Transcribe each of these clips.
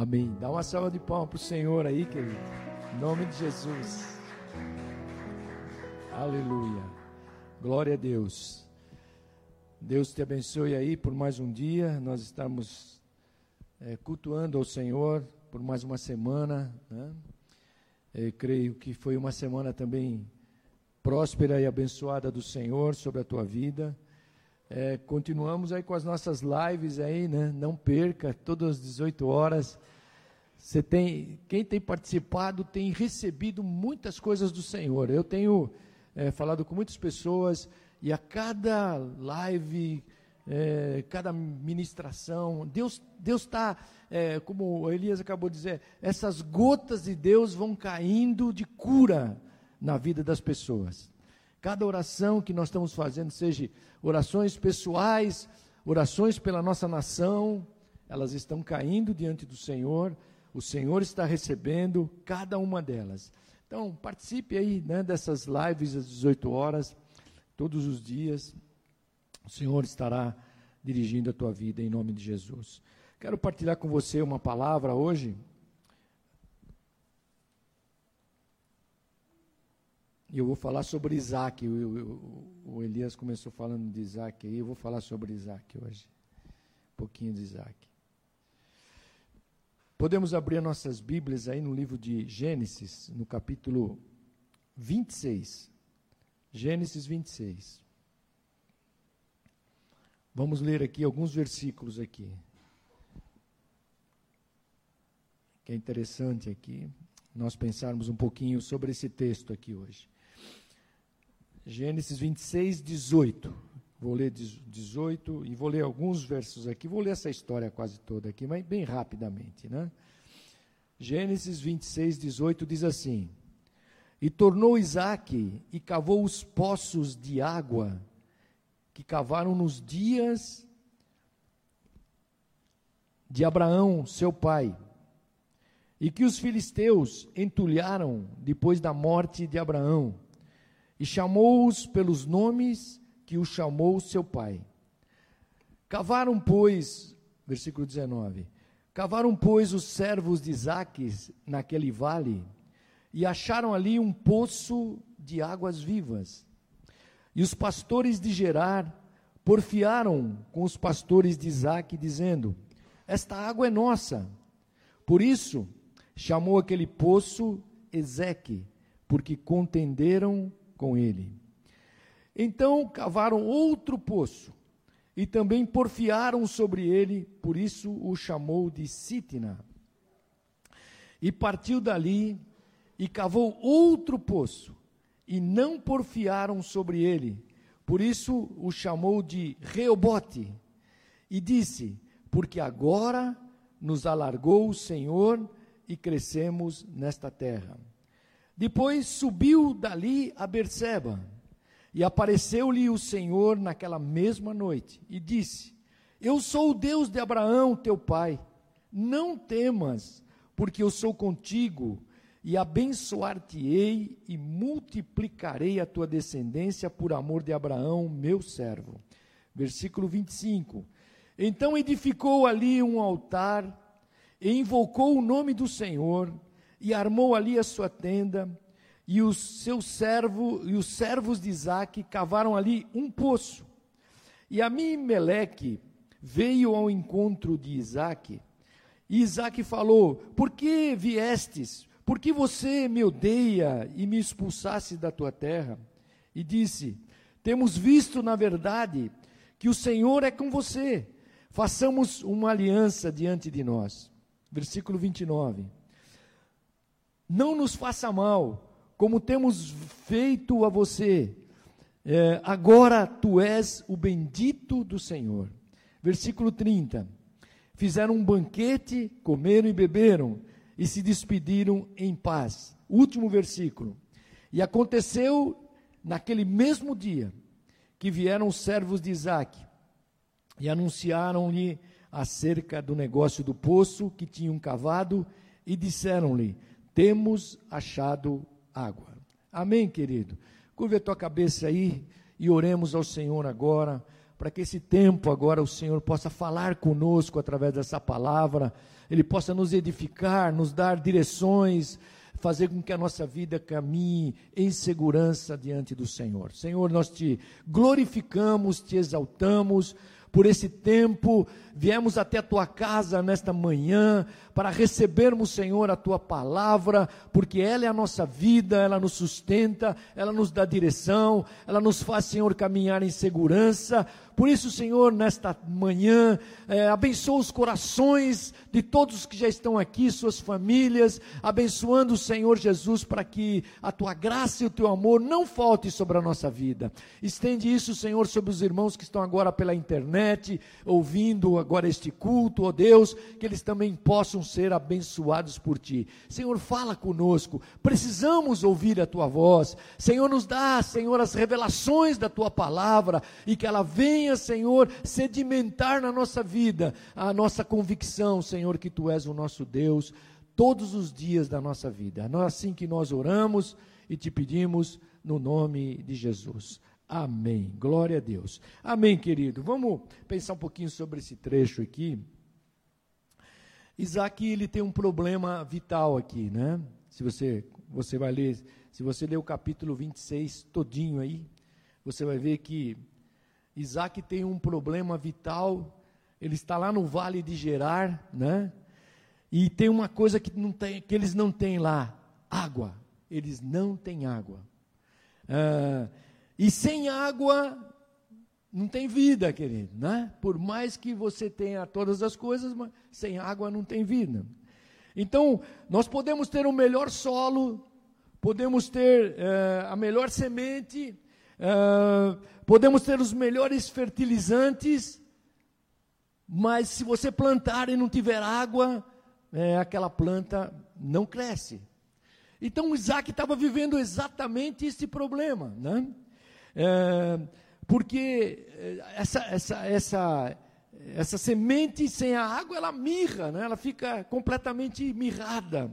Amém. Dá uma salva de palmas para o Senhor aí, querido. Em nome de Jesus. Aleluia. Glória a Deus. Deus te abençoe aí por mais um dia. Nós estamos é, cultuando ao Senhor por mais uma semana. Né? Eu creio que foi uma semana também próspera e abençoada do Senhor sobre a tua vida. É, continuamos aí com as nossas lives aí, né? Não perca, todas as 18 horas. Você tem, quem tem participado tem recebido muitas coisas do Senhor. Eu tenho é, falado com muitas pessoas e a cada live, é, cada ministração, Deus Deus está, é, como Elias acabou de dizer, essas gotas de Deus vão caindo de cura na vida das pessoas. Cada oração que nós estamos fazendo, seja orações pessoais, orações pela nossa nação, elas estão caindo diante do Senhor. O Senhor está recebendo cada uma delas. Então, participe aí né, dessas lives às 18 horas, todos os dias. O Senhor estará dirigindo a tua vida em nome de Jesus. Quero partilhar com você uma palavra hoje. Eu vou falar sobre Isaac. O, Elias começou falando de Isaac aí, eu vou falar sobre Isaac hoje. Um pouquinho de Isaac. Podemos abrir nossas Bíblias aí no livro de Gênesis, no capítulo 26. Gênesis 26. Vamos ler aqui alguns versículos aqui. Que é interessante aqui nós pensarmos um pouquinho sobre esse texto aqui hoje. Gênesis 26, 18. Vou ler 18 e vou ler alguns versos aqui. Vou ler essa história quase toda aqui, mas bem rapidamente, né? Gênesis 26, 18 diz assim: E tornou Isaac e cavou os poços de água que cavaram nos dias de Abraão, seu pai, e que os filisteus entulharam depois da morte de Abraão, e chamou-os pelos nomes que o chamou seu pai. Cavaram, pois, versículo 19: Cavaram, pois, os servos de Isaques naquele vale e acharam ali um poço de águas vivas. E os pastores de Gerar porfiaram com os pastores de Isaque, dizendo: Esta água é nossa. Por isso, chamou aquele poço Ezeque, porque contenderam com ele. Então cavaram outro poço e também porfiaram sobre ele, por isso o chamou de Sitna. E partiu dali e cavou outro poço e não porfiaram sobre ele, por isso o chamou de Reobote. E disse: Porque agora nos alargou o Senhor e crescemos nesta terra. Depois subiu dali a Berseba e apareceu-lhe o Senhor naquela mesma noite e disse: Eu sou o Deus de Abraão, teu pai. Não temas, porque eu sou contigo e abençoar-te-ei e multiplicarei a tua descendência por amor de Abraão, meu servo. Versículo 25. Então edificou ali um altar e invocou o nome do Senhor e armou ali a sua tenda e os seus servo e os servos de Isaac cavaram ali um poço. E Amimeleque veio ao encontro de Isaac, e Isaac falou: Por que viestes? Por que você me odeia e me expulsasse da tua terra? E disse: Temos visto, na verdade, que o Senhor é com você. Façamos uma aliança diante de nós. Versículo 29. Não nos faça mal como temos feito a você, é, agora tu és o bendito do Senhor. Versículo 30. Fizeram um banquete, comeram e beberam, e se despediram em paz. Último versículo. E aconteceu naquele mesmo dia que vieram os servos de Isaac e anunciaram-lhe acerca do negócio do poço que tinham cavado e disseram-lhe: Temos achado água. Amém, querido? Curva a tua cabeça aí e oremos ao Senhor agora para que esse tempo agora o Senhor possa falar conosco através dessa palavra, Ele possa nos edificar, nos dar direções, fazer com que a nossa vida caminhe em segurança diante do Senhor. Senhor, nós te glorificamos, te exaltamos por esse tempo, viemos até a tua casa nesta manhã para recebermos, Senhor, a tua palavra, porque ela é a nossa vida, ela nos sustenta, ela nos dá direção, ela nos faz, Senhor, caminhar em segurança. Por isso, Senhor, nesta manhã, é, abençoa os corações de todos que já estão aqui, suas famílias, abençoando o Senhor Jesus para que a tua graça e o teu amor não falte sobre a nossa vida. Estende isso, Senhor, sobre os irmãos que estão agora pela internet, ouvindo agora este culto, ó Deus, que eles também possam ser abençoados por ti. Senhor, fala conosco, precisamos ouvir a tua voz. Senhor, nos dá, Senhor, as revelações da tua palavra e que ela venha venha, Senhor, sedimentar na nossa vida a nossa convicção, Senhor, que Tu és o nosso Deus todos os dias da nossa vida. É assim que nós oramos e te pedimos no nome de Jesus. Amém. Glória a Deus. Amém, querido. Vamos pensar um pouquinho sobre esse trecho aqui. Isaac, ele tem um problema vital aqui, né? Se você, você vai ler, se você ler o capítulo 26 todinho aí, você vai ver que Isaac tem um problema vital, ele está lá no vale de Gerar, né? E tem uma coisa que, não tem, que eles não têm lá: água. Eles não têm água. Ah, e sem água não tem vida, querido, né? Por mais que você tenha todas as coisas, mas sem água não tem vida. Então, nós podemos ter o melhor solo, podemos ter uh, a melhor semente, uh, podemos ter os melhores fertilizantes, mas se você plantar e não tiver água, é, aquela planta não cresce. Então Isaac estava vivendo exatamente esse problema, né? É, porque é, essa, essa, essa, essa semente sem a água, ela mirra, né? ela fica completamente mirrada.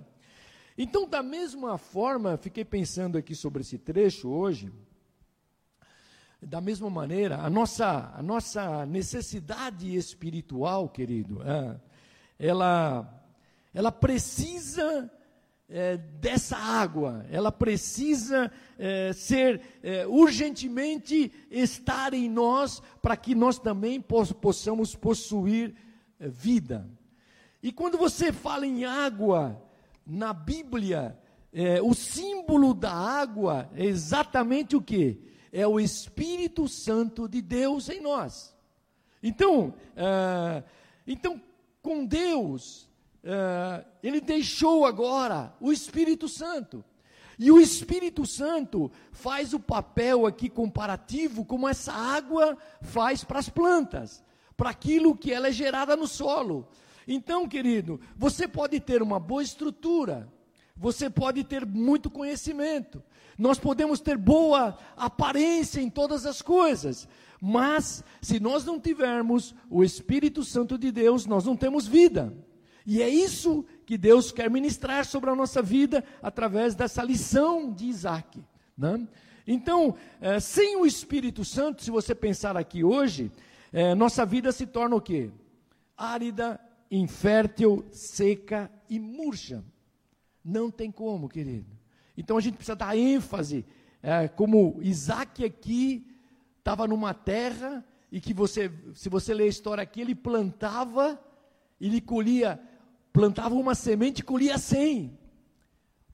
Então, da mesma forma, fiquei pensando aqui sobre esse trecho hoje, da mesma maneira, a nossa, a nossa necessidade espiritual, querido, é, ela, ela precisa é, dessa água, ela precisa é, ser é, urgentemente estar em nós para que nós também possamos possuir é, vida. E quando você fala em água na Bíblia, é, o símbolo da água é exatamente o que? É o Espírito Santo de Deus em nós. Então, uh, então com Deus, uh, Ele deixou agora o Espírito Santo. E o Espírito Santo faz o papel aqui comparativo como essa água faz para as plantas, para aquilo que ela é gerada no solo. Então, querido, você pode ter uma boa estrutura, você pode ter muito conhecimento, nós podemos ter boa aparência em todas as coisas, mas se nós não tivermos o Espírito Santo de Deus, nós não temos vida. E é isso que Deus quer ministrar sobre a nossa vida através dessa lição de Isaac. Né? Então, é, sem o Espírito Santo, se você pensar aqui hoje, é, nossa vida se torna o quê? Árida, infértil, seca e murcha. Não tem como, querido. Então a gente precisa dar ênfase, é, como Isaac aqui estava numa terra e que você, se você ler a história aqui, ele plantava, ele colhia, plantava uma semente e colhia cem,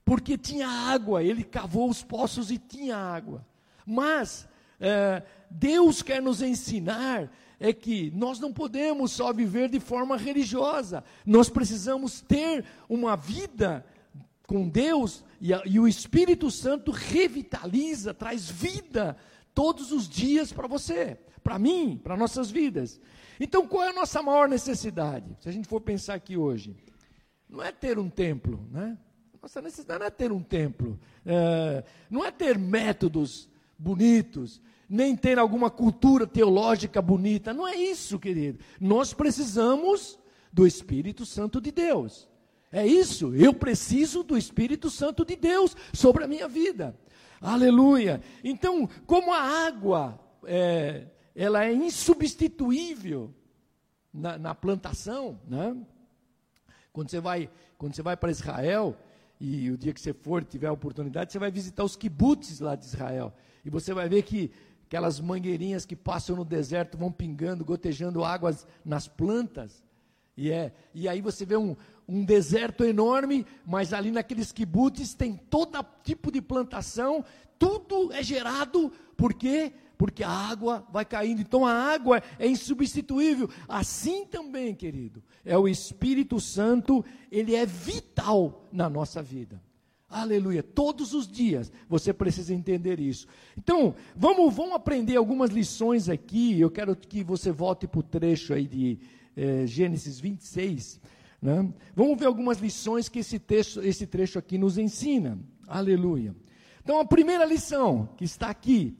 porque tinha água, ele cavou os poços e tinha água. Mas é, Deus quer nos ensinar é que nós não podemos só viver de forma religiosa, nós precisamos ter uma vida com Deus e, e o Espírito Santo revitaliza, traz vida todos os dias para você, para mim, para nossas vidas. Então, qual é a nossa maior necessidade? Se a gente for pensar aqui hoje, não é ter um templo, né? Nossa necessidade não é ter um templo, é, não é ter métodos bonitos, nem ter alguma cultura teológica bonita, não é isso, querido. Nós precisamos do Espírito Santo de Deus. É isso, eu preciso do Espírito Santo de Deus sobre a minha vida. Aleluia. Então, como a água, é, ela é insubstituível na, na plantação, né? Quando você vai, quando você vai para Israel, e o dia que você for, tiver a oportunidade, você vai visitar os kibbutz lá de Israel. E você vai ver que aquelas mangueirinhas que passam no deserto vão pingando, gotejando águas nas plantas. E, é, e aí você vê um, um deserto enorme, mas ali naqueles kibbutz tem todo tipo de plantação, tudo é gerado, por quê? Porque a água vai caindo, então a água é insubstituível. Assim também, querido, é o Espírito Santo, ele é vital na nossa vida. Aleluia. Todos os dias você precisa entender isso. Então, vamos, vamos aprender algumas lições aqui. Eu quero que você volte para o trecho aí de é, Gênesis 26, né? vamos ver algumas lições que esse, texto, esse trecho aqui nos ensina. Aleluia. Então, a primeira lição que está aqui,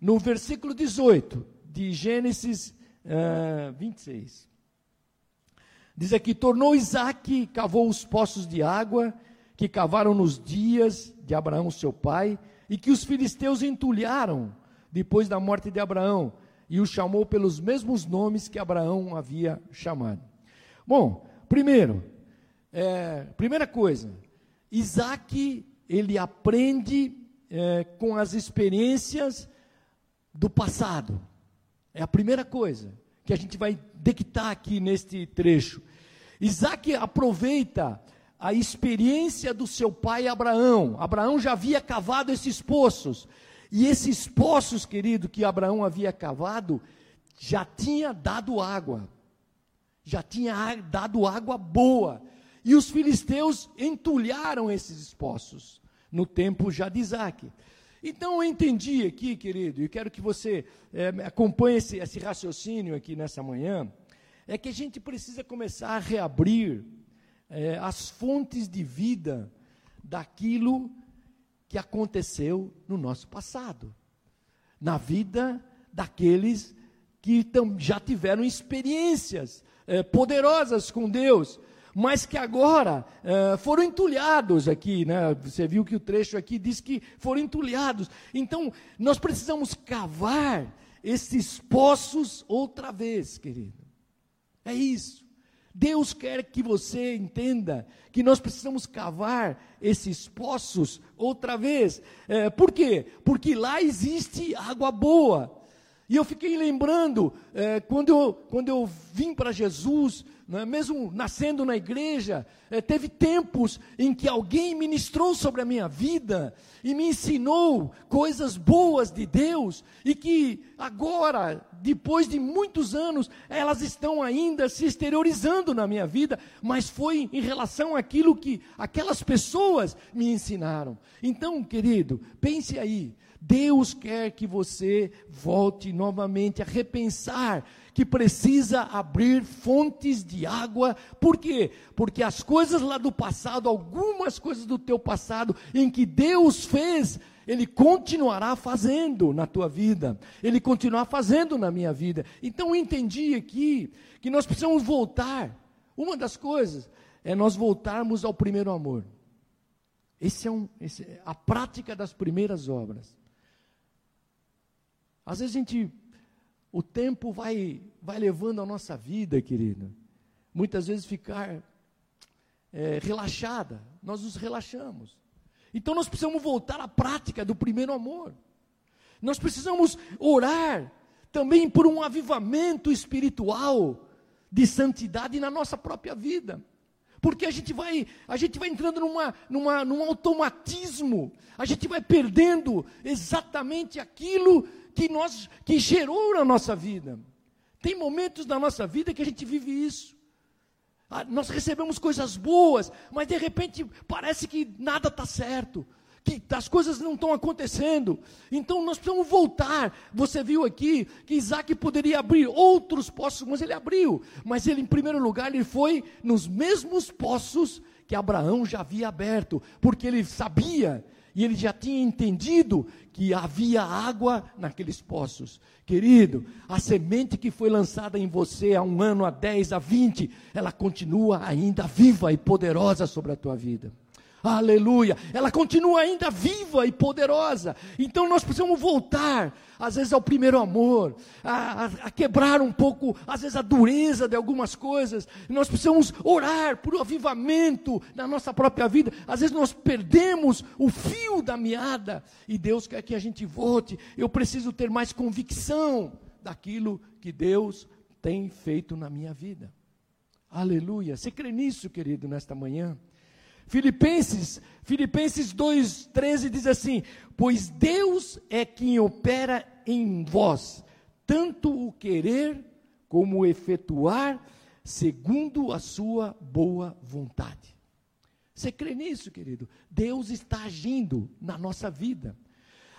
no versículo 18 de Gênesis uh, 26. Diz aqui: Tornou Isaac, cavou os poços de água que cavaram nos dias de Abraão, seu pai, e que os filisteus entulharam depois da morte de Abraão e o chamou pelos mesmos nomes que Abraão havia chamado. Bom, primeiro, é, primeira coisa, Isaac, ele aprende é, com as experiências do passado. É a primeira coisa que a gente vai dictar aqui neste trecho. Isaac aproveita a experiência do seu pai Abraão. Abraão já havia cavado esses poços. E esses poços, querido, que Abraão havia cavado, já tinha dado água. Já tinha dado água boa. E os filisteus entulharam esses poços no tempo já de Isaac. Então eu entendi aqui, querido, e quero que você é, acompanhe esse, esse raciocínio aqui nessa manhã, é que a gente precisa começar a reabrir é, as fontes de vida daquilo que aconteceu no nosso passado, na vida daqueles que já tiveram experiências é, poderosas com Deus, mas que agora é, foram entulhados aqui, né? Você viu que o trecho aqui diz que foram entulhados. Então, nós precisamos cavar esses poços outra vez, querido. É isso. Deus quer que você entenda que nós precisamos cavar esses poços outra vez. É, por quê? Porque lá existe água boa. E eu fiquei lembrando, é, quando, eu, quando eu vim para Jesus, né, mesmo nascendo na igreja, é, teve tempos em que alguém ministrou sobre a minha vida e me ensinou coisas boas de Deus, e que agora, depois de muitos anos, elas estão ainda se exteriorizando na minha vida, mas foi em relação àquilo que aquelas pessoas me ensinaram. Então, querido, pense aí. Deus quer que você volte novamente a repensar que precisa abrir fontes de água. Por quê? Porque as coisas lá do passado, algumas coisas do teu passado em que Deus fez, ele continuará fazendo na tua vida, ele continuará fazendo na minha vida. Então eu entendi aqui que nós precisamos voltar. Uma das coisas é nós voltarmos ao primeiro amor. Esse é, um, esse é a prática das primeiras obras. Às vezes a gente, o tempo vai, vai levando a nossa vida, querida, muitas vezes ficar é, relaxada, nós nos relaxamos. Então nós precisamos voltar à prática do primeiro amor. Nós precisamos orar também por um avivamento espiritual de santidade na nossa própria vida. Porque a gente vai, a gente vai entrando numa, numa, num automatismo, a gente vai perdendo exatamente aquilo que, nós, que gerou na nossa vida. Tem momentos da nossa vida que a gente vive isso. Ah, nós recebemos coisas boas, mas de repente parece que nada está certo, que as coisas não estão acontecendo. Então nós precisamos voltar. Você viu aqui que Isaac poderia abrir outros poços, mas ele abriu. Mas ele, em primeiro lugar, ele foi nos mesmos poços que Abraão já havia aberto, porque ele sabia e ele já tinha entendido que havia água naqueles poços. Querido, a semente que foi lançada em você há um ano, há dez, há vinte, ela continua ainda viva e poderosa sobre a tua vida. Aleluia. Ela continua ainda viva e poderosa. Então nós precisamos voltar, às vezes, ao primeiro amor, a, a, a, quebrar um pouco, às vezes, a dureza de algumas coisas. Nós precisamos orar por um avivamento na nossa própria vida. Às vezes nós perdemos o fio da meada e Deus quer que a gente volte. Eu preciso ter mais convicção daquilo que Deus tem feito na minha vida. Aleluia. Você crê nisso, querido, nesta manhã? Filipenses, Filipenses 2:13 diz assim: "Pois Deus é quem opera em vós, tanto o querer como o efetuar, segundo a sua boa vontade." Você crê nisso, querido? Deus está agindo na nossa vida.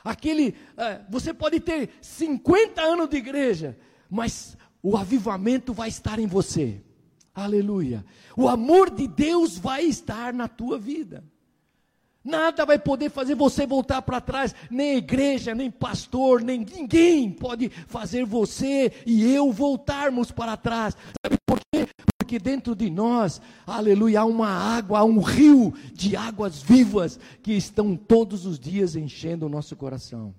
Aquele, uh, você pode ter 50 anos de igreja, mas o avivamento vai estar em você. Aleluia. O amor de Deus vai estar na tua vida. Nada vai poder fazer você voltar para trás, nem igreja, nem pastor, nem ninguém pode fazer você e eu voltarmos para trás. Sabe por quê? Porque dentro de nós, aleluia, há uma água, há um rio de águas vivas que estão todos os dias enchendo o nosso coração.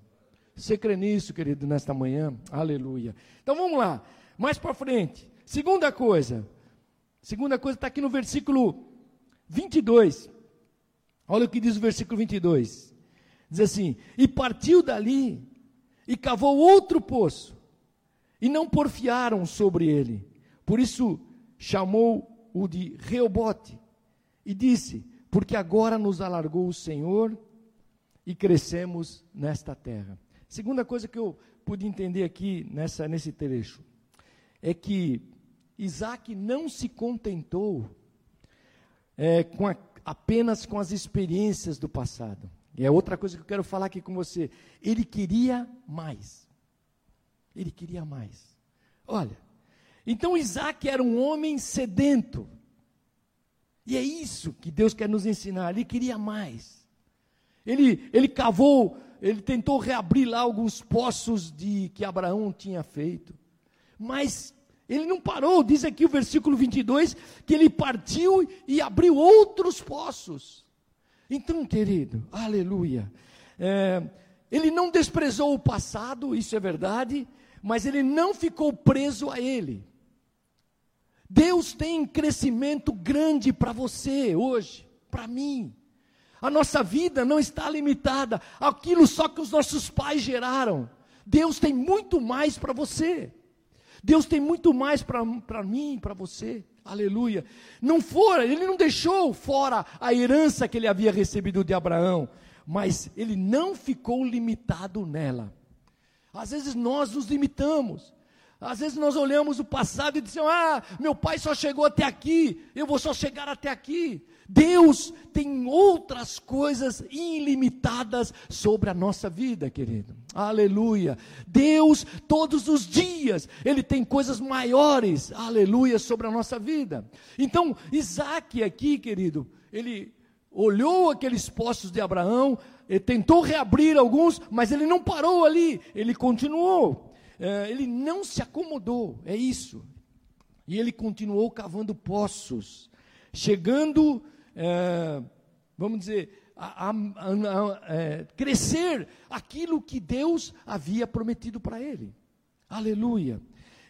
Você crê nisso, querido, nesta manhã? Aleluia. Então vamos lá, mais para frente. Segunda coisa, Segunda coisa está aqui no versículo 22. Olha o que diz o versículo 22. Diz assim: E partiu dali e cavou outro poço, e não porfiaram sobre ele. Por isso chamou o de Reobote, e disse: Porque agora nos alargou o Senhor e crescemos nesta terra. Segunda coisa que eu pude entender aqui nessa, nesse trecho é que Isaac não se contentou é, com a, apenas com as experiências do passado. E é outra coisa que eu quero falar aqui com você. Ele queria mais. Ele queria mais. Olha, então Isaac era um homem sedento. E é isso que Deus quer nos ensinar. Ele queria mais. Ele, ele cavou, ele tentou reabrir lá alguns poços de que Abraão tinha feito. Mas ele não parou, diz aqui o versículo 22, que ele partiu e abriu outros poços. Então, querido, aleluia. É, ele não desprezou o passado, isso é verdade, mas ele não ficou preso a ele. Deus tem crescimento grande para você hoje, para mim. A nossa vida não está limitada àquilo só que os nossos pais geraram. Deus tem muito mais para você. Deus tem muito mais para mim, para você. Aleluia. Não fora, ele não deixou fora a herança que ele havia recebido de Abraão, mas ele não ficou limitado nela. Às vezes nós nos limitamos. Às vezes nós olhamos o passado e dizemos: Ah, meu pai só chegou até aqui, eu vou só chegar até aqui. Deus tem outras coisas ilimitadas sobre a nossa vida, querido. Aleluia. Deus, todos os dias, Ele tem coisas maiores, aleluia, sobre a nossa vida. Então, Isaac aqui, querido, ele olhou aqueles postos de Abraão, tentou reabrir alguns, mas ele não parou ali, ele continuou. É, ele não se acomodou, é isso. E ele continuou cavando poços, chegando é, vamos dizer, a, a, a, é, crescer aquilo que Deus havia prometido para ele. Aleluia.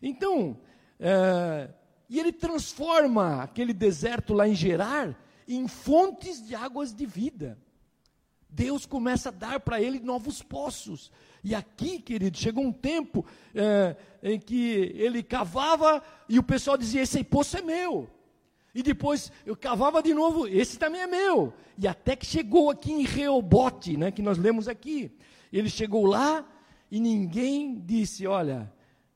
Então, é, e ele transforma aquele deserto lá em Gerar em fontes de águas de vida. Deus começa a dar para ele novos poços. E aqui, querido, chegou um tempo é, em que ele cavava e o pessoal dizia: Esse poço é meu. E depois eu cavava de novo, esse também é meu. E até que chegou aqui em Reobote, né, que nós lemos aqui. Ele chegou lá e ninguém disse: Olha,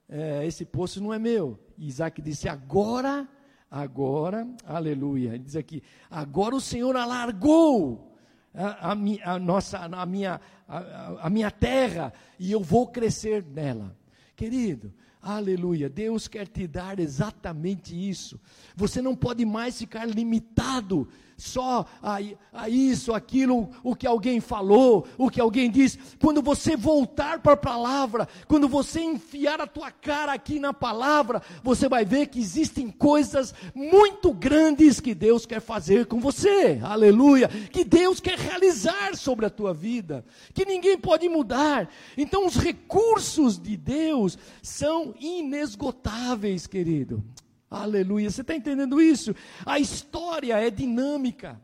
é, esse poço não é meu. E Isaac disse: Agora, agora, aleluia. Ele diz aqui: Agora o Senhor alargou a, a, a nossa, a, minha, a, a minha terra e eu vou crescer nela. Querido, Aleluia. Deus quer te dar exatamente isso. Você não pode mais ficar limitado só a, a, isso, aquilo, o que alguém falou, o que alguém disse. Quando você voltar para a palavra, quando você enfiar a tua cara aqui na palavra, você vai ver que existem coisas muito grandes que Deus quer fazer com você. Aleluia. Que Deus quer realizar sobre a tua vida, que ninguém pode mudar. Então os recursos de Deus são inesgotáveis, querido. Aleluia. Você está entendendo isso? A história é dinâmica.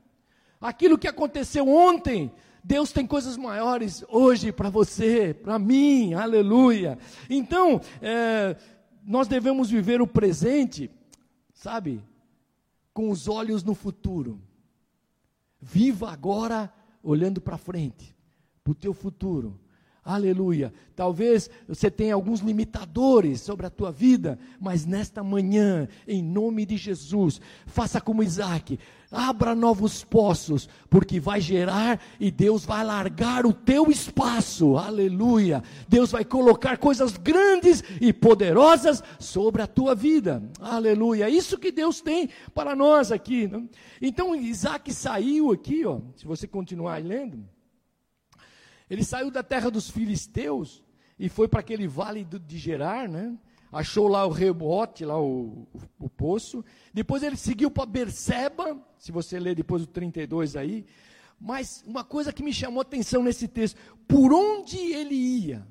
Aquilo que aconteceu ontem, Deus tem coisas maiores hoje para você, para mim. Aleluia. Então, é, nós devemos viver o presente, sabe? Com os olhos no futuro. Viva agora olhando para frente, para o teu futuro. Aleluia. Talvez você tenha alguns limitadores sobre a tua vida, mas nesta manhã, em nome de Jesus, faça como Isaac, abra novos poços, porque vai gerar e Deus vai largar o teu espaço. Aleluia. Deus vai colocar coisas grandes e poderosas sobre a tua vida. Aleluia. Isso que Deus tem para nós aqui. Não? Então Isaac saiu aqui, ó. Se você continuar lendo. Ele saiu da terra dos filisteus e foi para aquele vale de Gerar, né? Achou lá o rebote, lá o, o, o poço. Depois ele seguiu para Berseba, se você ler depois o 32 aí. Mas uma coisa que me chamou a atenção nesse texto, por onde ele ia?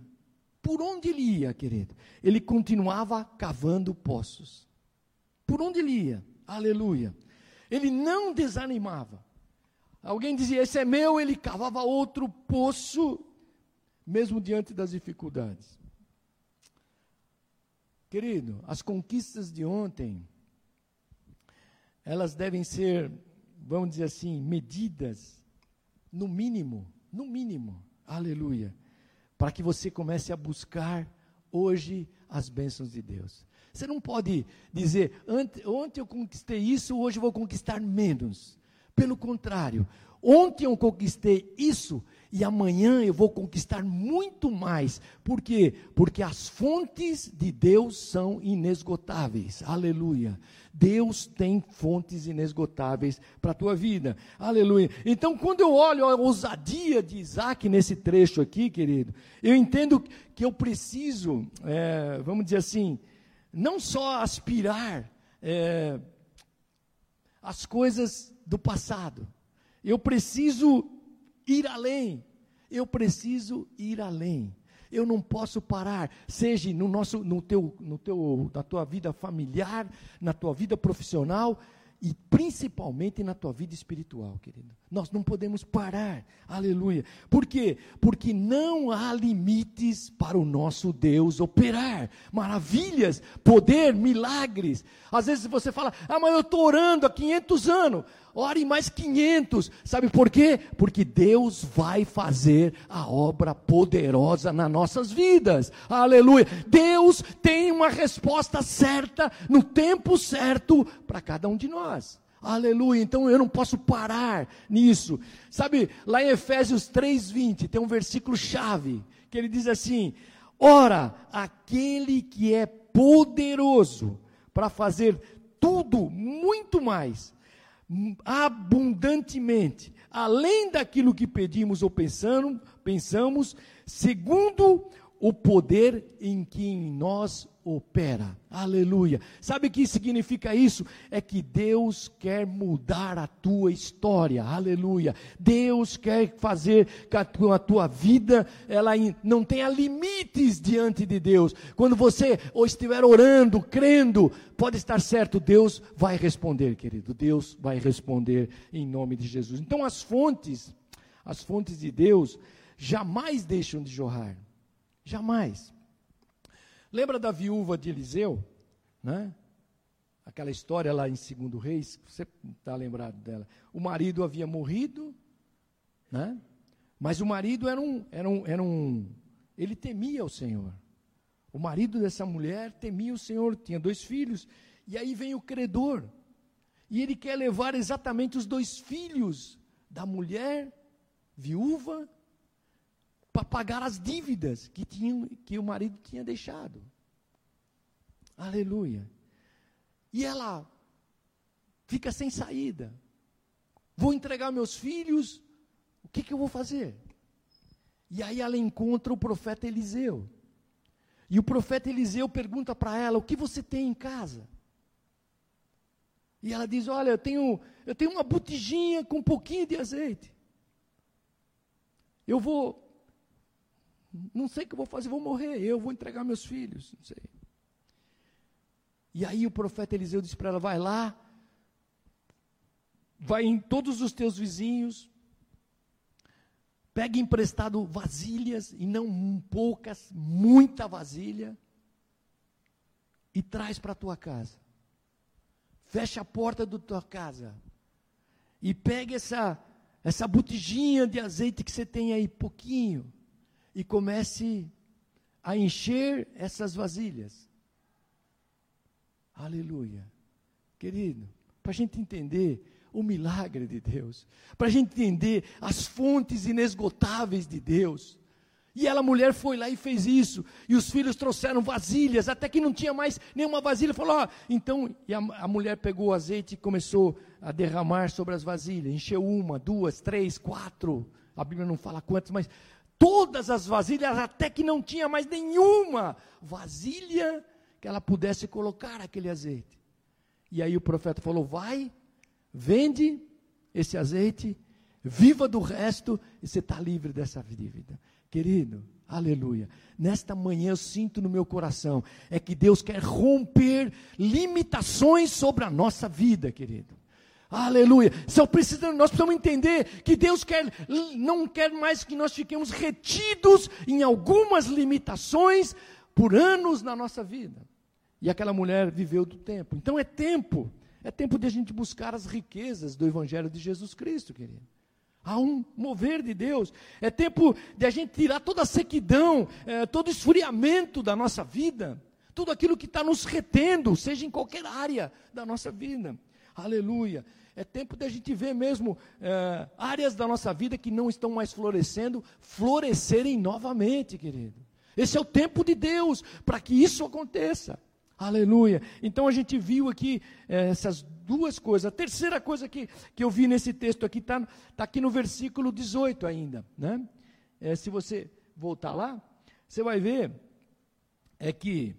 Por onde ele ia, querido? Ele continuava cavando poços. Por onde ele ia? Aleluia. Ele não desanimava. Alguém dizia: Esse é meu, ele cavava outro poço, mesmo diante das dificuldades. Querido, as conquistas de ontem, elas devem ser, vamos dizer assim, medidas, no mínimo, no mínimo, aleluia, para que você comece a buscar hoje as bênçãos de Deus. Você não pode dizer, ontem eu conquistei isso, hoje eu vou conquistar menos. Pelo contrário, ontem eu conquistei isso e amanhã eu vou conquistar muito mais. Por quê? Porque as fontes de Deus são inesgotáveis. Aleluia. Deus tem fontes inesgotáveis para a tua vida. Aleluia. Então, quando eu olho a ousadia de Isaac nesse trecho aqui, querido, eu entendo que eu preciso, é, vamos dizer assim, não só aspirar é, as coisas do passado. Eu preciso ir além. Eu preciso ir além. Eu não posso parar, seja no nosso, no teu, no teu, na tua vida familiar, na tua vida profissional, e principalmente na tua vida espiritual, querido. Nós não podemos parar, aleluia. Por quê? Porque não há limites para o nosso Deus operar. Maravilhas, poder, milagres. Às vezes você fala, ah, mas eu estou orando há 500 anos. Ore mais 500. Sabe por quê? Porque Deus vai fazer a obra poderosa nas nossas vidas. Aleluia. Deus tem uma resposta certa, no tempo certo, para cada um de nós. Aleluia. Então eu não posso parar nisso. Sabe, lá em Efésios 3:20 tem um versículo chave que ele diz assim: "Ora, aquele que é poderoso para fazer tudo muito mais abundantemente, além daquilo que pedimos ou pensamos, pensamos, segundo o poder em que em nós opera. Aleluia. Sabe o que significa isso? É que Deus quer mudar a tua história. Aleluia. Deus quer fazer que a tua, a tua vida ela não tenha limites diante de Deus. Quando você ou estiver orando, crendo, pode estar certo, Deus vai responder, querido. Deus vai responder em nome de Jesus. Então as fontes, as fontes de Deus jamais deixam de jorrar. Jamais. Lembra da viúva de Eliseu? Né? Aquela história lá em 2 Reis, você está lembrado dela. O marido havia morrido, né? mas o marido era um, era, um, era um. Ele temia o Senhor. O marido dessa mulher temia o Senhor, tinha dois filhos. E aí vem o credor. E ele quer levar exatamente os dois filhos da mulher viúva para pagar as dívidas que, tinham, que o marido tinha deixado. Aleluia. E ela fica sem saída. Vou entregar meus filhos, o que, que eu vou fazer? E aí ela encontra o profeta Eliseu. E o profeta Eliseu pergunta para ela: O que você tem em casa? E ela diz: Olha, eu tenho, eu tenho uma botijinha com um pouquinho de azeite. Eu vou, não sei o que eu vou fazer, vou morrer, eu vou entregar meus filhos, não sei. E aí o profeta Eliseu disse para ela: Vai lá, vai em todos os teus vizinhos, Pega emprestado vasilhas, e não poucas, muita vasilha, e traz para a tua casa. Fecha a porta da tua casa. E pega essa, essa botijinha de azeite que você tem aí, pouquinho, e comece a encher essas vasilhas. Aleluia. Querido, para a gente entender o milagre de Deus, para a gente entender as fontes inesgotáveis de Deus. E ela, mulher, foi lá e fez isso. E os filhos trouxeram vasilhas, até que não tinha mais nenhuma vasilha. Falou: ó, então. E a, a mulher pegou o azeite e começou a derramar sobre as vasilhas. Encheu uma, duas, três, quatro. A Bíblia não fala quantas, mas todas as vasilhas, até que não tinha mais nenhuma vasilha que ela pudesse colocar aquele azeite. E aí o profeta falou: vai Vende esse azeite, viva do resto e você está livre dessa dívida. Querido, aleluia. Nesta manhã eu sinto no meu coração é que Deus quer romper limitações sobre a nossa vida, querido. Aleluia. Nós precisamos entender que Deus quer, não quer mais que nós fiquemos retidos em algumas limitações por anos na nossa vida. E aquela mulher viveu do tempo. Então é tempo é tempo de a gente buscar as riquezas do Evangelho de Jesus Cristo, querido. Há um mover de Deus. É tempo de a gente tirar toda a sequidão, é, todo o esfriamento da nossa vida, tudo aquilo que está nos retendo, seja em qualquer área da nossa vida. Aleluia. É tempo de a gente ver mesmo é, áreas da nossa vida que não estão mais florescendo, florescerem novamente, querido. Esse é o tempo de Deus para que isso aconteça. Aleluia. Então a gente viu aqui é, essas duas coisas. A terceira coisa que, que eu vi nesse texto aqui está tá aqui no versículo 18 ainda. Né? É, se você voltar lá, você vai ver é que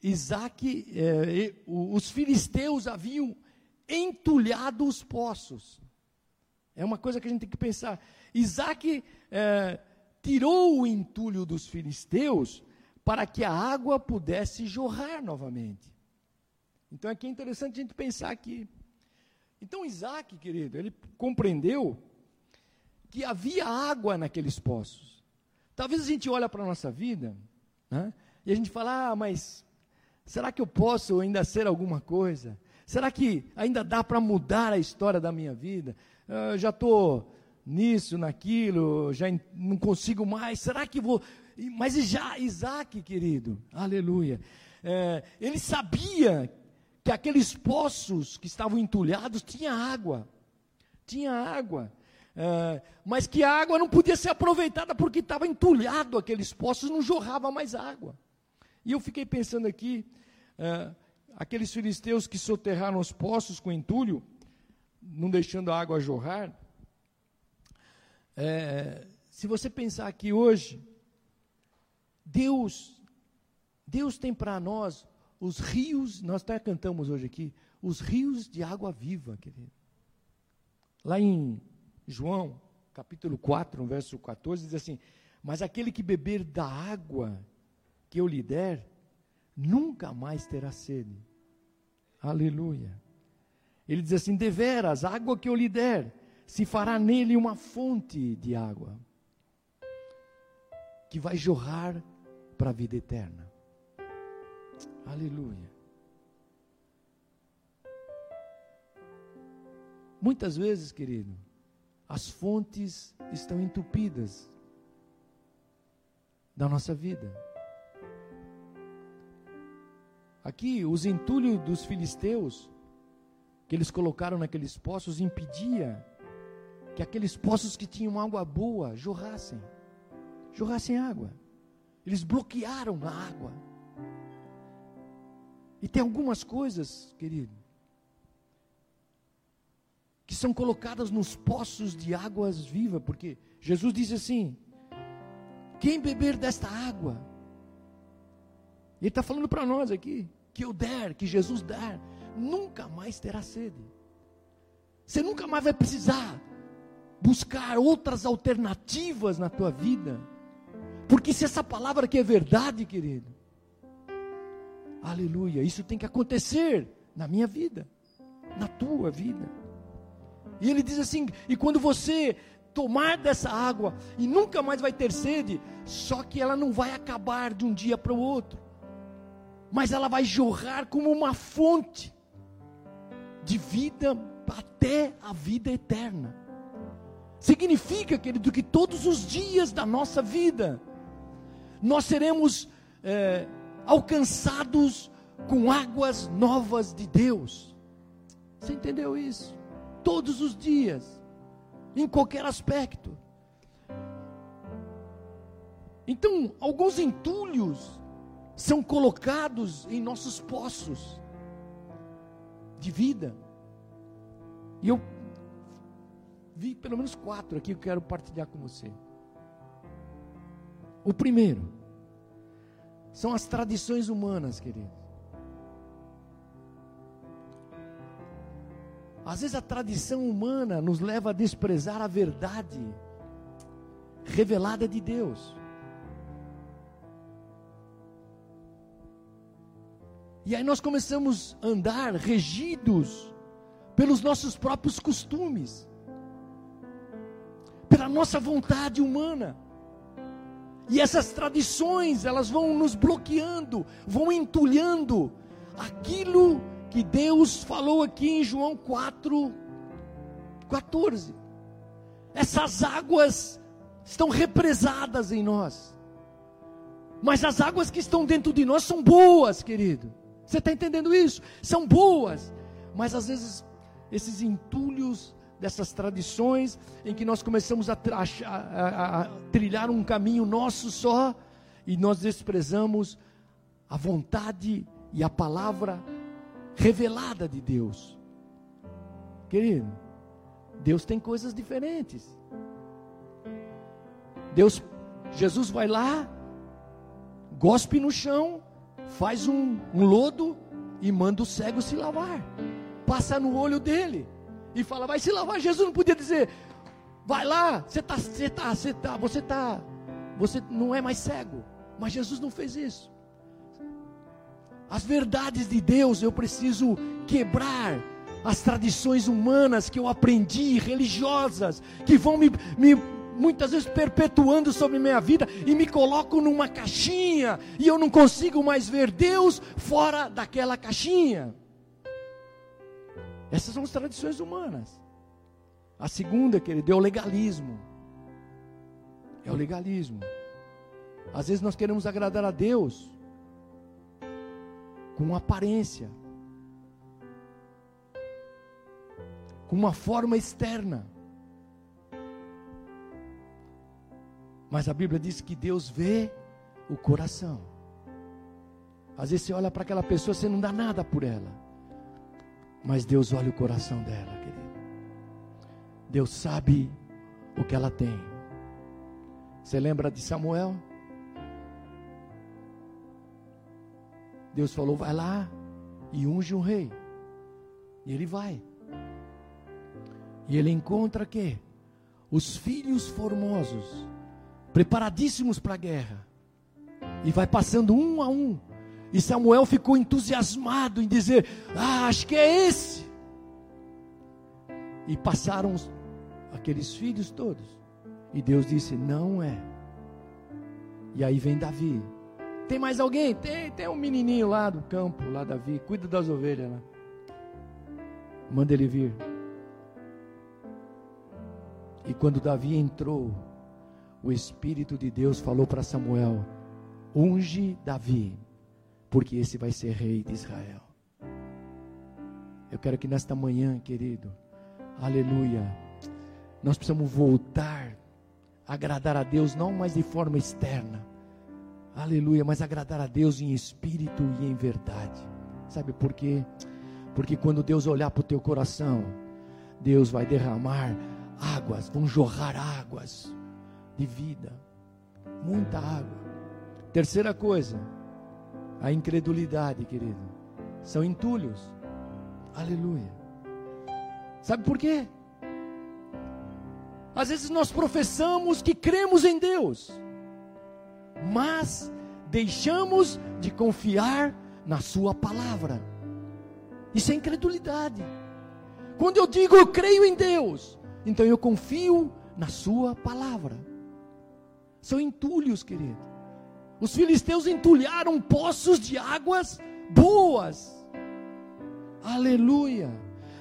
Isaac, é, os filisteus haviam entulhado os poços. É uma coisa que a gente tem que pensar. Isaac é, tirou o entulho dos filisteus para que a água pudesse jorrar novamente. Então aqui é interessante a gente pensar aqui. Então Isaac, querido, ele compreendeu que havia água naqueles poços. Talvez a gente olhe para a nossa vida né, e a gente fala, ah, mas será que eu posso ainda ser alguma coisa? Será que ainda dá para mudar a história da minha vida? Eu já estou nisso, naquilo, já não consigo mais. Será que vou mas já Isaac, querido, aleluia, é, ele sabia que aqueles poços que estavam entulhados tinha água, tinha água, é, mas que a água não podia ser aproveitada porque estava entulhado aqueles poços, não jorrava mais água. E eu fiquei pensando aqui, é, aqueles filisteus que soterraram os poços com entulho, não deixando a água jorrar. É, se você pensar aqui hoje, Deus, Deus tem para nós os rios, nós até cantamos hoje aqui, os rios de água viva, querido. Lá em João, capítulo 4, verso 14, diz assim: Mas aquele que beber da água que eu lhe der, nunca mais terá sede. Aleluia. Ele diz assim: Deveras, a água que eu lhe der, se fará nele uma fonte de água, que vai jorrar para a vida eterna. Aleluia. Muitas vezes, querido, as fontes estão entupidas da nossa vida. Aqui, os entulhos dos filisteus, que eles colocaram naqueles poços, impedia que aqueles poços que tinham água boa jorrassem, jorrassem água. Eles bloquearam a água. E tem algumas coisas, querido, que são colocadas nos poços de águas vivas, porque Jesus disse assim: quem beber desta água, ele está falando para nós aqui, que eu der, que Jesus der, nunca mais terá sede. Você nunca mais vai precisar buscar outras alternativas na tua vida. Porque se essa palavra aqui é verdade, querido, aleluia, isso tem que acontecer na minha vida, na tua vida. E ele diz assim: e quando você tomar dessa água e nunca mais vai ter sede, só que ela não vai acabar de um dia para o outro, mas ela vai jorrar como uma fonte de vida até a vida eterna. Significa, querido, que todos os dias da nossa vida nós seremos é, alcançados com águas novas de Deus. Você entendeu isso? Todos os dias, em qualquer aspecto. Então, alguns entulhos são colocados em nossos poços de vida. E eu vi pelo menos quatro aqui que eu quero partilhar com você. O primeiro são as tradições humanas, querido. Às vezes a tradição humana nos leva a desprezar a verdade revelada de Deus. E aí nós começamos a andar regidos pelos nossos próprios costumes, pela nossa vontade humana. E essas tradições, elas vão nos bloqueando, vão entulhando aquilo que Deus falou aqui em João 4, 14. Essas águas estão represadas em nós. Mas as águas que estão dentro de nós são boas, querido. Você está entendendo isso? São boas. Mas às vezes esses entulhos dessas tradições em que nós começamos a, a, a, trilhar um caminho nosso só e nós desprezamos a vontade e a palavra revelada de Deus. Querido, Deus tem coisas diferentes. Deus, Jesus vai lá, gospe no chão, faz um, um lodo e manda o cego se lavar passa no olho dele e fala: vai se lavar. Jesus não podia dizer: vai lá, você está, você está, você está, você está, você não é mais cego. Mas Jesus não fez isso. As verdades de Deus eu preciso quebrar. As tradições humanas que eu aprendi, religiosas, que vão me, me muitas vezes perpetuando sobre minha vida e me colocam numa caixinha e eu não consigo mais ver Deus fora daquela caixinha. Essas são as tradições humanas. A segunda, querido, é o legalismo. É o legalismo. Às vezes nós queremos agradar a Deus com aparência, com uma forma externa. Mas a Bíblia diz que Deus vê o coração. Às vezes você olha para aquela pessoa, você não dá nada por ela. Mas Deus olha o coração dela, querido. Deus sabe o que ela tem. Você lembra de Samuel? Deus falou: vai lá e unge um rei. E ele vai. E ele encontra que os filhos formosos, preparadíssimos para a guerra. E vai passando um a um. E Samuel ficou entusiasmado em dizer: Ah, acho que é esse. E passaram aqueles filhos todos. E Deus disse: Não é. E aí vem Davi. Tem mais alguém? Tem, tem um menininho lá do campo, lá Davi, cuida das ovelhas lá. Manda ele vir. E quando Davi entrou, o Espírito de Deus falou para Samuel: Unge Davi porque esse vai ser rei de Israel. Eu quero que nesta manhã, querido, aleluia, nós precisamos voltar a agradar a Deus não mais de forma externa, aleluia, mas agradar a Deus em espírito e em verdade. Sabe por quê? Porque quando Deus olhar para o teu coração, Deus vai derramar águas, vão jorrar águas de vida, muita água. Terceira coisa, a incredulidade, querido, são entulhos. Aleluia. Sabe por quê? Às vezes nós professamos que cremos em Deus, mas deixamos de confiar na Sua palavra. Isso é incredulidade. Quando eu digo eu creio em Deus, então eu confio na Sua palavra. São entulhos, querido. Os filisteus entulharam poços de águas boas. Aleluia.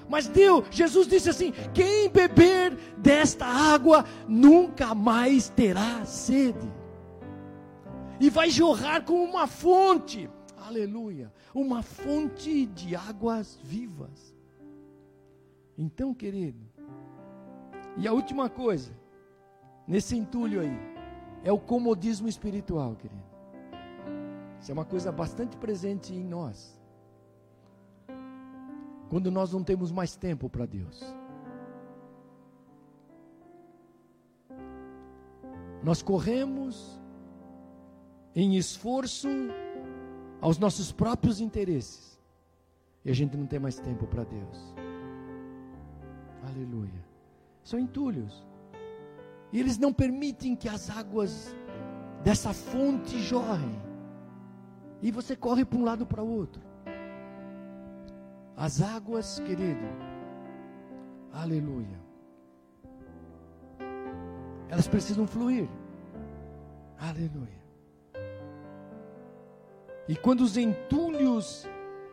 Mas Deus, Jesus disse assim: quem beber desta água nunca mais terá sede. E vai jorrar como uma fonte. Aleluia. Uma fonte de águas vivas. Então, querido, e a última coisa, nesse entulho aí, é o comodismo espiritual, querido. Isso é uma coisa bastante presente em nós. Quando nós não temos mais tempo para Deus. Nós corremos em esforço aos nossos próprios interesses. E a gente não tem mais tempo para Deus. Aleluia. São entulhos. E eles não permitem que as águas dessa fonte jorrem. E você corre para um lado para o outro. As águas, querido, aleluia. Elas precisam fluir. Aleluia. E quando os entulhos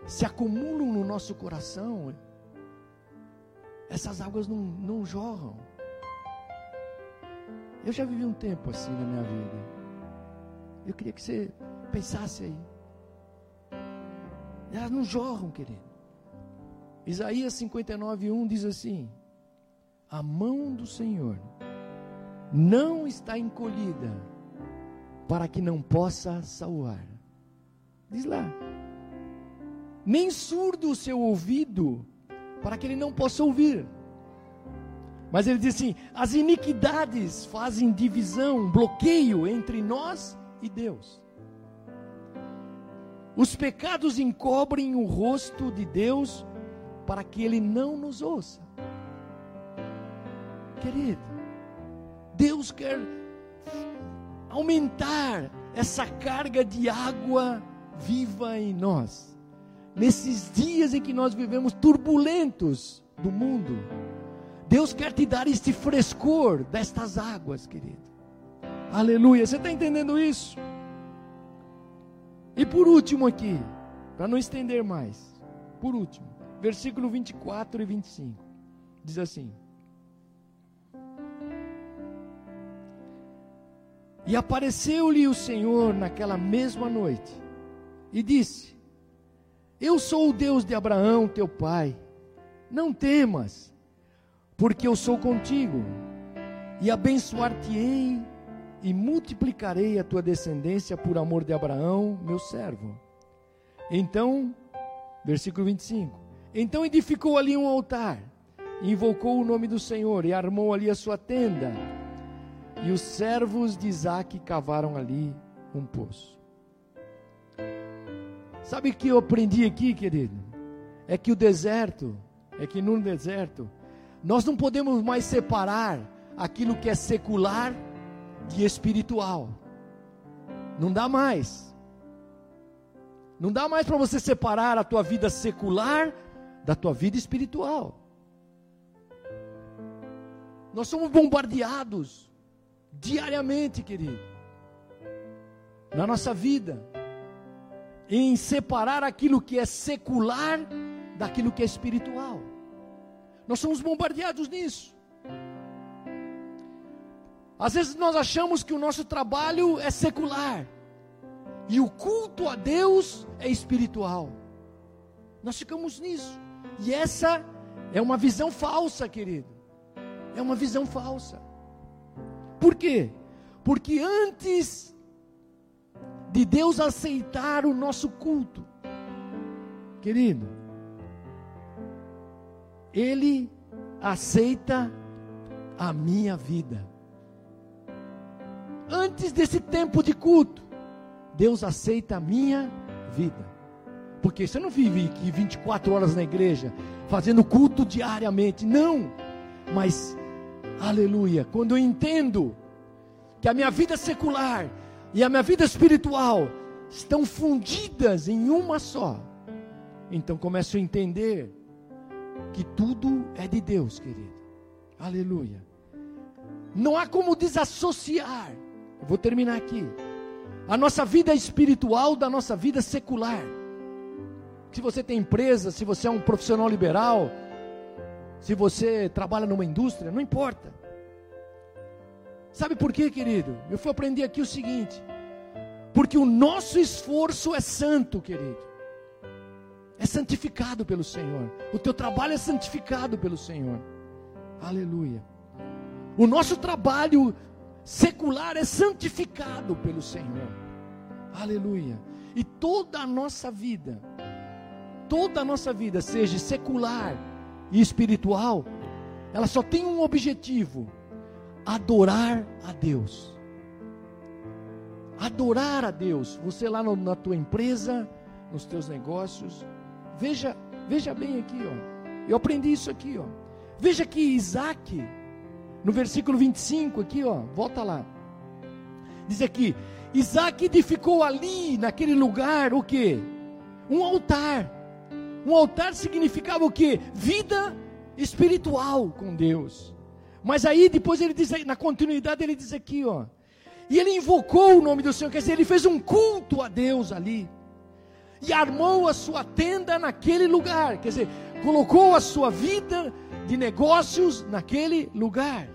se acumulam no nosso coração, essas águas não, não jorram. Eu já vivi um tempo assim na minha vida. Eu queria que você pensasse aí. Elas não jorram, querido. Isaías 59, 1 diz assim: A mão do Senhor não está encolhida para que não possa salvar. Diz lá. Nem surdo o seu ouvido para que ele não possa ouvir. Mas ele diz assim: as iniquidades fazem divisão, bloqueio entre nós e Deus. Os pecados encobrem o rosto de Deus para que ele não nos ouça. Querido, Deus quer aumentar essa carga de água viva em nós. Nesses dias em que nós vivemos turbulentos do mundo, Deus quer te dar este frescor destas águas, querido. Aleluia. Você está entendendo isso? E por último aqui, para não estender mais, por último, versículo 24 e 25, diz assim: E apareceu-lhe o Senhor naquela mesma noite, e disse: Eu sou o Deus de Abraão, teu pai, não temas, porque eu sou contigo, e abençoar-te-ei e multiplicarei a tua descendência por amor de Abraão, meu servo. Então, versículo 25: Então edificou ali um altar, invocou o nome do Senhor e armou ali a sua tenda. E os servos de Isaac cavaram ali um poço. Sabe o que eu aprendi aqui, querido? É que o deserto, é que no deserto, nós não podemos mais separar aquilo que é secular de espiritual. Não dá mais. Não dá mais para você separar a tua vida secular da tua vida espiritual. Nós somos bombardeados diariamente, querido, na nossa vida, em separar aquilo que é secular daquilo que é espiritual. Nós somos bombardeados nisso. Às vezes nós achamos que o nosso trabalho é secular e o culto a Deus é espiritual. Nós ficamos nisso. E essa é uma visão falsa, querido. É uma visão falsa. Por quê? Porque antes de Deus aceitar o nosso culto, Querido, Ele aceita a minha vida. Antes desse tempo de culto, Deus aceita a minha vida. Porque você não vive aqui 24 horas na igreja, fazendo culto diariamente. Não. Mas, aleluia, quando eu entendo que a minha vida secular e a minha vida espiritual estão fundidas em uma só, então começo a entender que tudo é de Deus, querido. Aleluia. Não há como desassociar. Eu vou terminar aqui. A nossa vida espiritual da nossa vida secular. Se você tem empresa, se você é um profissional liberal, se você trabalha numa indústria, não importa. Sabe por quê, querido? Eu fui aprender aqui o seguinte: porque o nosso esforço é santo, querido. É santificado pelo Senhor. O teu trabalho é santificado pelo Senhor. Aleluia. O nosso trabalho secular é santificado pelo Senhor. Aleluia. E toda a nossa vida, toda a nossa vida, seja secular e espiritual, ela só tem um objetivo: adorar a Deus. Adorar a Deus. Você lá no, na tua empresa, nos teus negócios, veja, veja bem aqui, ó. Eu aprendi isso aqui, ó. Veja que Isaac, no versículo 25 aqui, ó, volta lá. Diz aqui: Isaac edificou ali, naquele lugar, o que? Um altar. Um altar significava o que? Vida espiritual com Deus. Mas aí depois ele diz, na continuidade ele diz aqui, ó. E ele invocou o nome do Senhor, quer dizer, ele fez um culto a Deus ali. E armou a sua tenda naquele lugar, quer dizer, colocou a sua vida de negócios naquele lugar.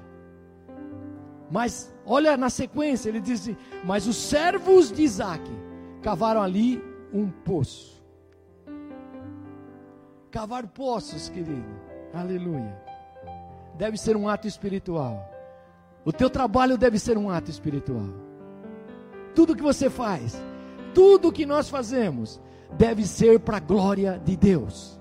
Mas olha na sequência, ele diz: Mas os servos de Isaac cavaram ali um poço. Cavar poços, querido, aleluia, deve ser um ato espiritual. O teu trabalho deve ser um ato espiritual. Tudo que você faz, tudo que nós fazemos, deve ser para a glória de Deus.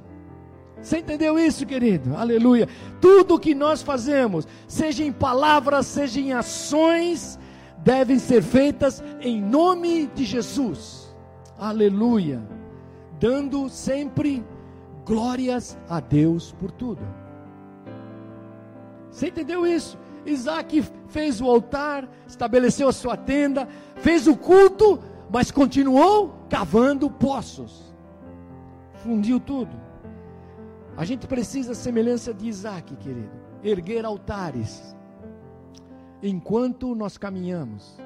Você entendeu isso, querido? Aleluia. Tudo que nós fazemos, seja em palavras, seja em ações, devem ser feitas em nome de Jesus. Aleluia. Dando sempre glórias a Deus por tudo. Você entendeu isso? Isaac fez o altar, estabeleceu a sua tenda, fez o culto, mas continuou cavando poços. Fundiu tudo. A gente precisa, semelhança de Isaac, querido, erguer altares enquanto nós caminhamos.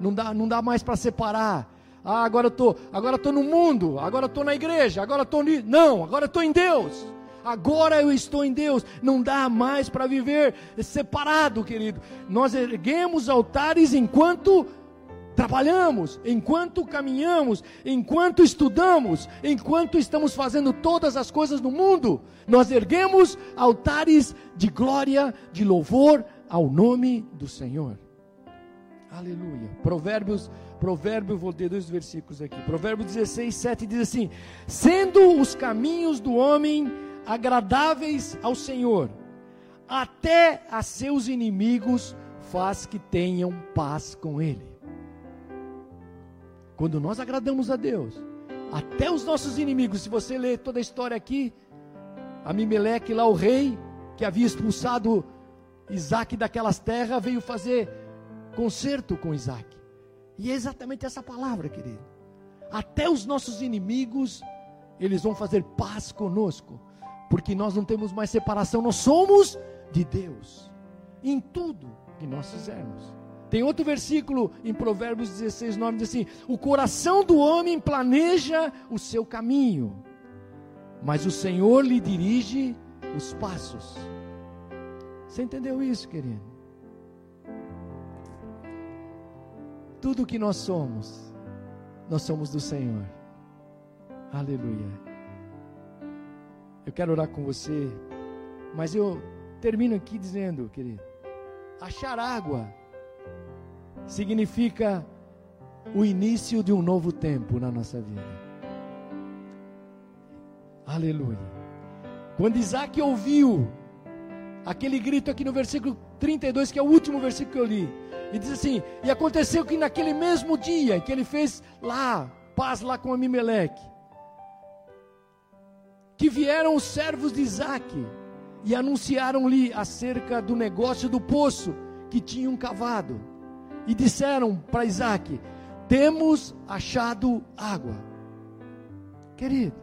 Não dá, não dá mais para separar. Ah, agora eu tô, agora tô no mundo, agora eu tô na igreja, agora eu tô ni... não, agora tô em Deus. Agora eu estou em Deus. Não dá mais para viver separado, querido. Nós erguemos altares enquanto trabalhamos, enquanto caminhamos, enquanto estudamos, enquanto estamos fazendo todas as coisas no mundo, nós erguemos altares de glória, de louvor ao nome do Senhor. Aleluia. Provérbios, provérbio, vou ler dois versículos aqui. Provérbio 16, 7 diz assim: Sendo os caminhos do homem agradáveis ao Senhor, até a seus inimigos faz que tenham paz com ele. Quando nós agradamos a Deus, até os nossos inimigos, se você ler toda a história aqui, Amimeleque lá, o rei, que havia expulsado Isaac daquelas terras, veio fazer concerto com Isaac. E é exatamente essa palavra, querido. Até os nossos inimigos, eles vão fazer paz conosco, porque nós não temos mais separação, nós somos de Deus, em tudo que nós fizermos. Tem outro versículo em Provérbios 16, 9, diz assim: O coração do homem planeja o seu caminho, mas o Senhor lhe dirige os passos. Você entendeu isso, querido? Tudo que nós somos, nós somos do Senhor. Aleluia. Eu quero orar com você, mas eu termino aqui dizendo, querido, achar água significa o início de um novo tempo na nossa vida. Aleluia. Quando Isaac ouviu aquele grito aqui no versículo 32, que é o último versículo que eu li, e diz assim: E aconteceu que naquele mesmo dia que ele fez lá, paz lá com Amimeleque, que vieram os servos de Isaac e anunciaram-lhe acerca do negócio do poço que tinham cavado. E disseram para Isaac: Temos achado água. Querido,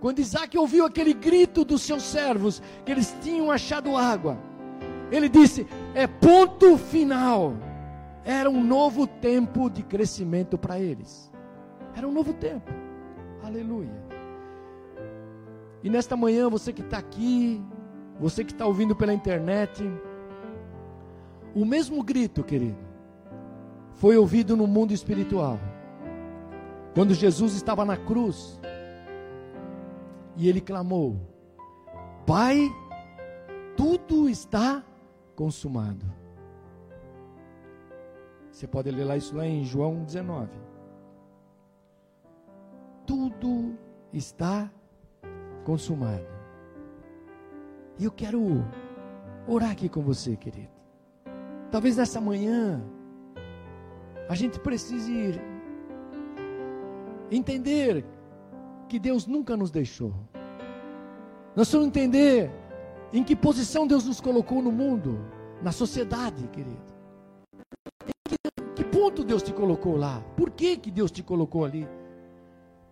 quando Isaac ouviu aquele grito dos seus servos, que eles tinham achado água, ele disse: É ponto final. Era um novo tempo de crescimento para eles. Era um novo tempo. Aleluia. E nesta manhã, você que está aqui, você que está ouvindo pela internet, o mesmo grito, querido, foi ouvido no mundo espiritual. Quando Jesus estava na cruz e ele clamou: Pai, tudo está consumado. Você pode ler lá isso lá em João 19. Tudo está consumado. E eu quero orar aqui com você, querido. Talvez nessa manhã a gente precise entender que Deus nunca nos deixou. Nós vamos entender em que posição Deus nos colocou no mundo, na sociedade, querido. Em que, que ponto Deus te colocou lá? Por que, que Deus te colocou ali?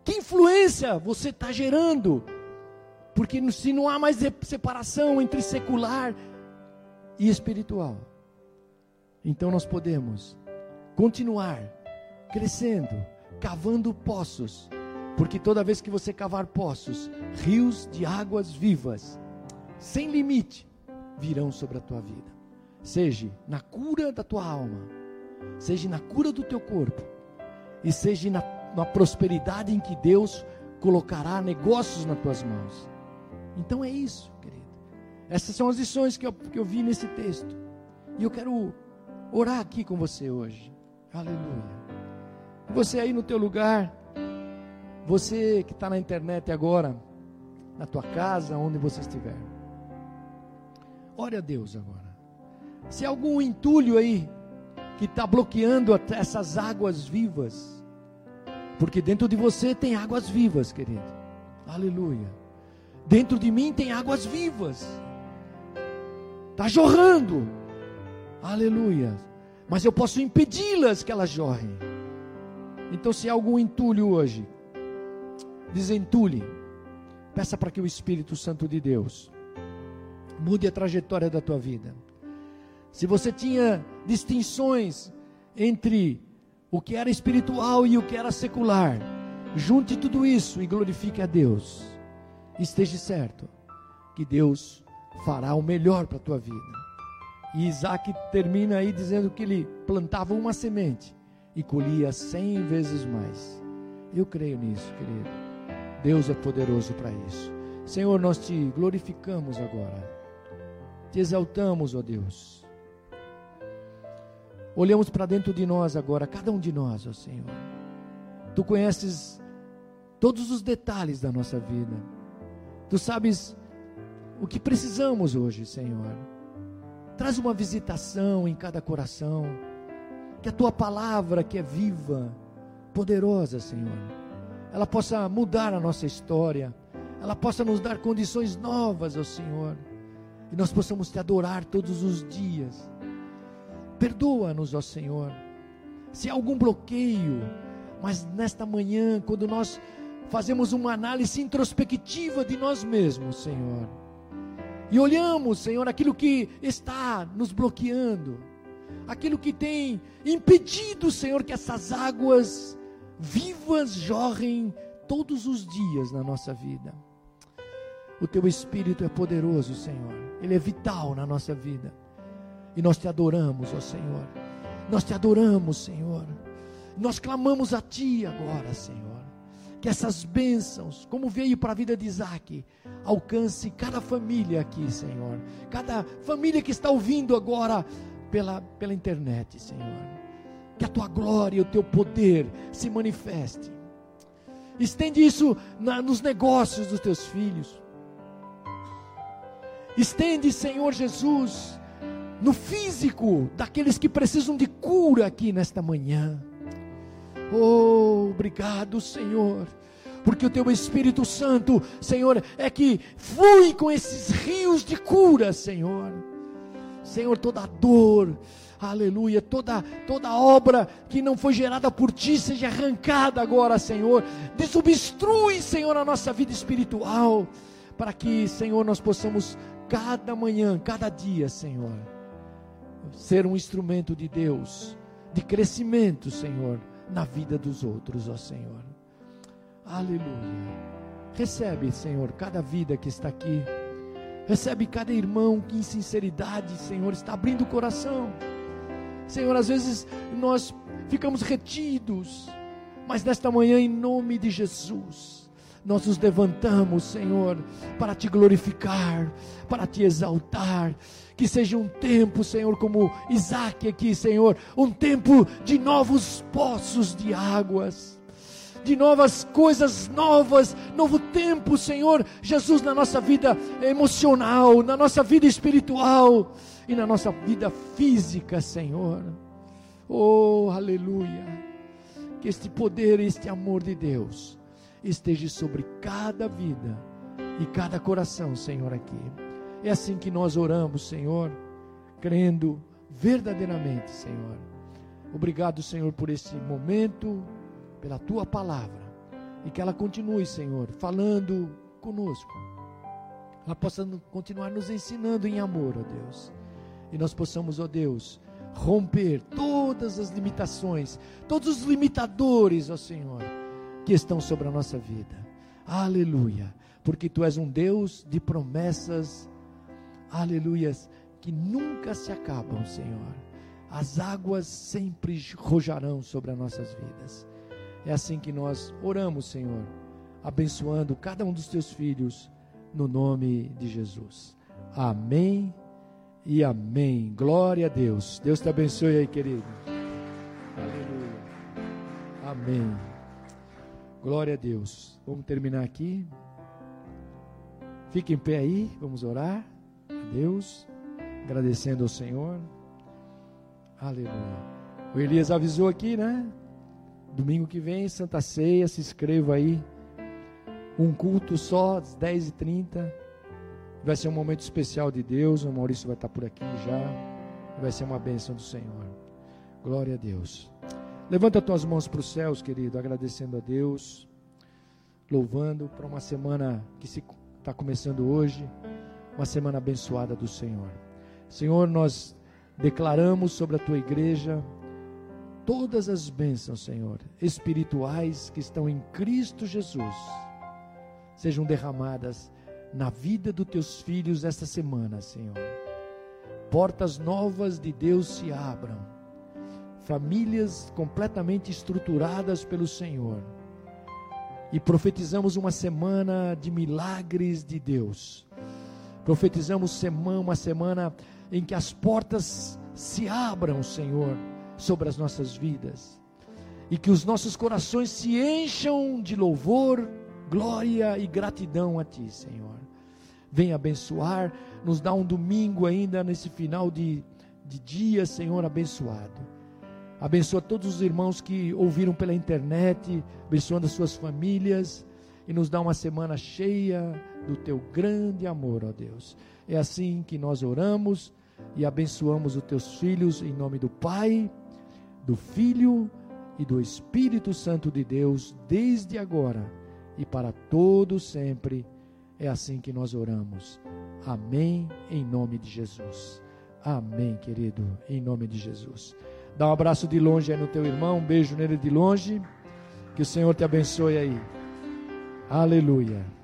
Que influência você está gerando? Porque se não há mais separação entre secular e espiritual, então nós podemos continuar crescendo, cavando poços, porque toda vez que você cavar poços, rios de águas vivas sem limite virão sobre a tua vida. Seja na cura da tua alma, seja na cura do teu corpo, e seja na, na prosperidade em que Deus colocará negócios nas tuas mãos. Então é isso, querido. Essas são as lições que eu, que eu vi nesse texto. E eu quero orar aqui com você hoje. Aleluia. Você aí no teu lugar, você que está na internet agora, na tua casa, onde você estiver. Ore a Deus agora. Se algum entulho aí que está bloqueando essas águas vivas, porque dentro de você tem águas vivas, querido. Aleluia. Dentro de mim tem águas vivas. Está jorrando. Aleluia. Mas eu posso impedi-las que elas jorrem. Então, se há algum entulho hoje, desentule. Peça para que o Espírito Santo de Deus mude a trajetória da tua vida. Se você tinha distinções entre o que era espiritual e o que era secular, junte tudo isso e glorifique a Deus. Esteja certo que Deus fará o melhor para a tua vida. E Isaac termina aí dizendo que ele plantava uma semente e colhia cem vezes mais. Eu creio nisso, querido. Deus é poderoso para isso. Senhor, nós te glorificamos agora. Te exaltamos, ó Deus. Olhamos para dentro de nós agora, cada um de nós, ó Senhor. Tu conheces todos os detalhes da nossa vida. Tu sabes o que precisamos hoje, Senhor. Traz uma visitação em cada coração. Que a tua palavra, que é viva, poderosa, Senhor, ela possa mudar a nossa história. Ela possa nos dar condições novas, ó Senhor e nós possamos te adorar todos os dias. Perdoa-nos, ó Senhor, se há algum bloqueio, mas nesta manhã, quando nós fazemos uma análise introspectiva de nós mesmos, Senhor, e olhamos, Senhor, aquilo que está nos bloqueando, aquilo que tem impedido, Senhor, que essas águas vivas jorrem todos os dias na nossa vida. O teu espírito é poderoso, Senhor. Ele é vital na nossa vida. E nós te adoramos, ó Senhor. Nós te adoramos, Senhor. Nós clamamos a ti agora, Senhor. Que essas bênçãos, como veio para a vida de Isaac, alcance cada família aqui, Senhor. Cada família que está ouvindo agora pela, pela internet, Senhor. Que a tua glória e o teu poder se manifeste Estende isso na, nos negócios dos teus filhos. Estende, Senhor Jesus, no físico daqueles que precisam de cura aqui nesta manhã. Oh, obrigado, Senhor porque o teu Espírito Santo, Senhor, é que flui com esses rios de cura, Senhor. Senhor, toda dor, aleluia, toda, toda obra que não foi gerada por ti seja arrancada agora, Senhor. Desobstrui, Senhor, a nossa vida espiritual, para que, Senhor, nós possamos cada manhã, cada dia, Senhor, ser um instrumento de Deus, de crescimento, Senhor, na vida dos outros, ó Senhor. Aleluia. Recebe, Senhor, cada vida que está aqui. Recebe cada irmão que em sinceridade, Senhor, está abrindo o coração. Senhor, às vezes nós ficamos retidos, mas nesta manhã, em nome de Jesus, nós nos levantamos, Senhor, para te glorificar, para te exaltar. Que seja um tempo, Senhor, como Isaac aqui, Senhor, um tempo de novos poços de águas de novas coisas novas, novo tempo, Senhor Jesus, na nossa vida emocional, na nossa vida espiritual e na nossa vida física, Senhor. Oh, aleluia. Que este poder, este amor de Deus esteja sobre cada vida e cada coração, Senhor, aqui. É assim que nós oramos, Senhor, crendo verdadeiramente, Senhor. Obrigado, Senhor, por esse momento pela tua palavra. E que ela continue, Senhor, falando conosco. Ela possa continuar nos ensinando em amor, ó Deus. E nós possamos, ó Deus, romper todas as limitações, todos os limitadores, ó Senhor, que estão sobre a nossa vida. Aleluia. Porque tu és um Deus de promessas, aleluias, que nunca se acabam, Senhor. As águas sempre rojarão sobre as nossas vidas. É assim que nós oramos, Senhor, abençoando cada um dos teus filhos, no nome de Jesus. Amém e amém. Glória a Deus. Deus te abençoe aí, querido. Aleluia. Amém. Glória a Deus. Vamos terminar aqui. Fique em pé aí, vamos orar a Deus, agradecendo ao Senhor. Aleluia. O Elias avisou aqui, né? Domingo que vem, Santa Ceia, se inscreva aí. Um culto só, às 10h30. Vai ser um momento especial de Deus. O Maurício vai estar por aqui já. Vai ser uma bênção do Senhor. Glória a Deus. Levanta tuas mãos para os céus, querido, agradecendo a Deus, louvando para uma semana que se está começando hoje, uma semana abençoada do Senhor. Senhor, nós declaramos sobre a tua igreja todas as bênçãos, Senhor, espirituais que estão em Cristo Jesus, sejam derramadas na vida dos teus filhos esta semana, Senhor. Portas novas de Deus se abram, famílias completamente estruturadas pelo Senhor. E profetizamos uma semana de milagres de Deus. Profetizamos uma semana em que as portas se abram, Senhor sobre as nossas vidas e que os nossos corações se encham de louvor, glória e gratidão a Ti, Senhor. Venha abençoar, nos dá um domingo ainda nesse final de, de dia, Senhor, abençoado. Abençoa todos os irmãos que ouviram pela internet, abençoando as suas famílias e nos dá uma semana cheia do Teu grande amor, ó Deus. É assim que nós oramos e abençoamos os Teus filhos em nome do Pai do Filho e do Espírito Santo de Deus, desde agora e para todo sempre. É assim que nós oramos. Amém, em nome de Jesus. Amém, querido, em nome de Jesus. Dá um abraço de longe aí no teu irmão, um beijo nele de longe. Que o Senhor te abençoe aí. Aleluia.